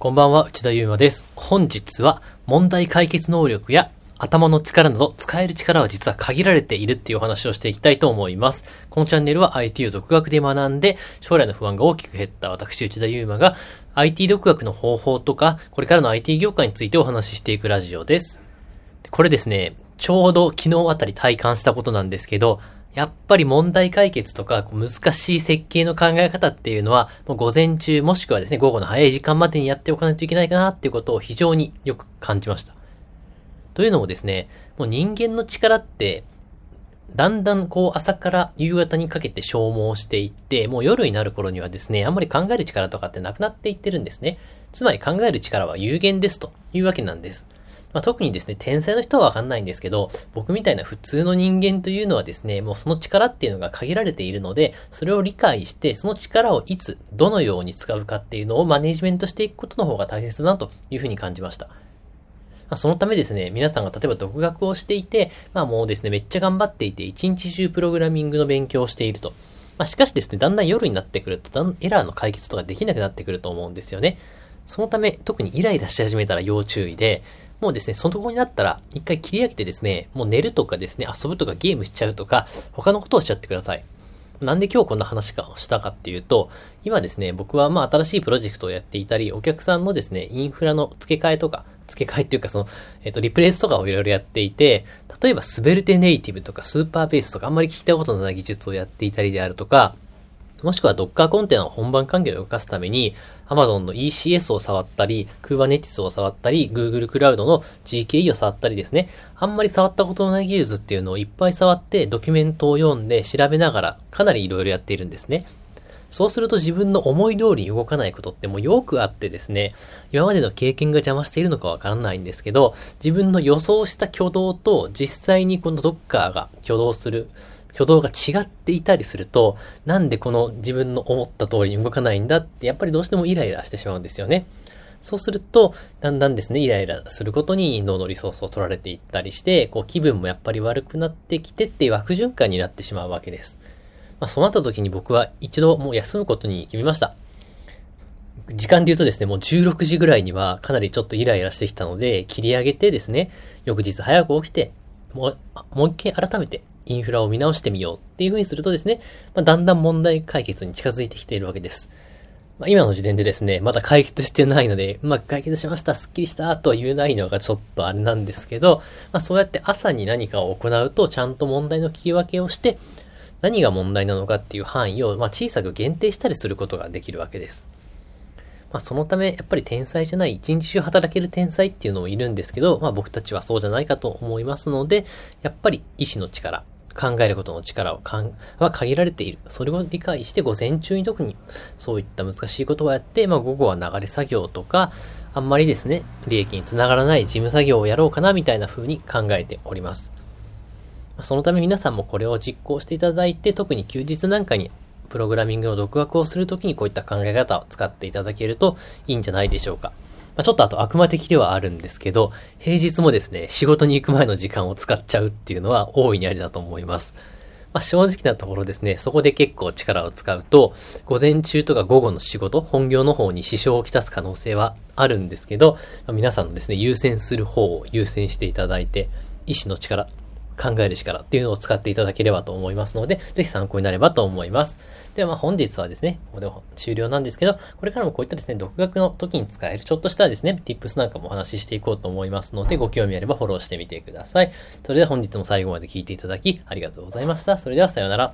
こんばんは、内田祐馬です。本日は問題解決能力や頭の力など使える力は実は限られているっていうお話をしていきたいと思います。このチャンネルは IT を独学で学んで将来の不安が大きく減った私内田祐馬が IT 独学の方法とかこれからの IT 業界についてお話ししていくラジオです。これですね、ちょうど昨日あたり体感したことなんですけど、やっぱり問題解決とか難しい設計の考え方っていうのは、もう午前中もしくはですね、午後の早い時間までにやっておかないといけないかなっていうことを非常によく感じました。というのもですね、もう人間の力って、だんだんこう朝から夕方にかけて消耗していって、もう夜になる頃にはですね、あんまり考える力とかってなくなっていってるんですね。つまり考える力は有限ですというわけなんです。まあ、特にですね、天才の人はわかんないんですけど、僕みたいな普通の人間というのはですね、もうその力っていうのが限られているので、それを理解して、その力をいつ、どのように使うかっていうのをマネジメントしていくことの方が大切だなというふうに感じました。そのためですね、皆さんが例えば独学をしていて、まあもうですね、めっちゃ頑張っていて、一日中プログラミングの勉強をしていると。まあしかしですね、だんだん夜になってくると、エラーの解決とかできなくなってくると思うんですよね。そのため、特にイライラし始めたら要注意で、もうですね、そのとこになったら、一回切り上げてですね、もう寝るとかですね、遊ぶとかゲームしちゃうとか、他のことをしちゃってください。なんで今日こんな話かしたかっていうと、今ですね、僕はまあ新しいプロジェクトをやっていたり、お客さんのですね、インフラの付け替えとか、付け替えっていうかその、えっ、と、リプレイスとかをいろいろやっていて、例えばスベルテネイティブとかスーパーベースとかあんまり聞いたことのない技術をやっていたりであるとか、もしくは Docker コンテナを本番環境で動かすために、Amazon の ECS を触ったり、Kubernetes を触ったり、Google クラウドの GKE を触ったりですね。あんまり触ったことのない技術っていうのをいっぱい触って、ドキュメントを読んで調べながら、かなり色々やっているんですね。そうすると自分の思い通りに動かないことってもうよくあってですね、今までの経験が邪魔しているのかわからないんですけど、自分の予想した挙動と実際にこの Docker が挙動する挙動が違っていたりすると、なんでこの自分の思った通りに動かないんだって、やっぱりどうしてもイライラしてしまうんですよね。そうすると、だんだんですね、イライラすることに脳のリソースを取られていったりして、こう気分もやっぱり悪くなってきてっていう悪循環になってしまうわけです。まあ、そうなった時に僕は一度もう休むことに決めました。時間で言うとですね、もう16時ぐらいにはかなりちょっとイライラしてきたので、切り上げてですね、翌日早く起きて、もう、もう一回改めてインフラを見直してみようっていう風にするとですね、まあ、だんだん問題解決に近づいてきているわけです。まあ、今の時点でですね、まだ解決してないので、うまく解決しました、スッキリしたとは言えないのがちょっとあれなんですけど、まあ、そうやって朝に何かを行うと、ちゃんと問題の切り分けをして、何が問題なのかっていう範囲を、まあ、小さく限定したりすることができるわけです。まあ、そのため、やっぱり天才じゃない、一日中働ける天才っていうのもいるんですけど、まあ、僕たちはそうじゃないかと思いますので、やっぱり意志の力、考えることの力をかんは限られている。それを理解して午前中に特にそういった難しいことをやって、まあ午後は流れ作業とか、あんまりですね、利益につながらない事務作業をやろうかなみたいな風に考えております。そのため皆さんもこれを実行していただいて、特に休日なんかにプログラミングの独学をするときにこういった考え方を使っていただけるといいんじゃないでしょうか。まあ、ちょっとあと悪魔的ではあるんですけど、平日もですね、仕事に行く前の時間を使っちゃうっていうのは大いにありだと思います。まあ、正直なところですね、そこで結構力を使うと、午前中とか午後の仕事、本業の方に支障をきたす可能性はあるんですけど、まあ、皆さんのですね、優先する方を優先していただいて、意志の力、考える力っていうのを使っていただければと思いますので、ぜひ参考になればと思います。ではまあ本日はですね、ここで終了なんですけど、これからもこういったですね、独学の時に使えるちょっとしたですね、tips なんかもお話ししていこうと思いますので、ご興味あればフォローしてみてください。それでは本日も最後まで聞いていただきありがとうございました。それではさようなら。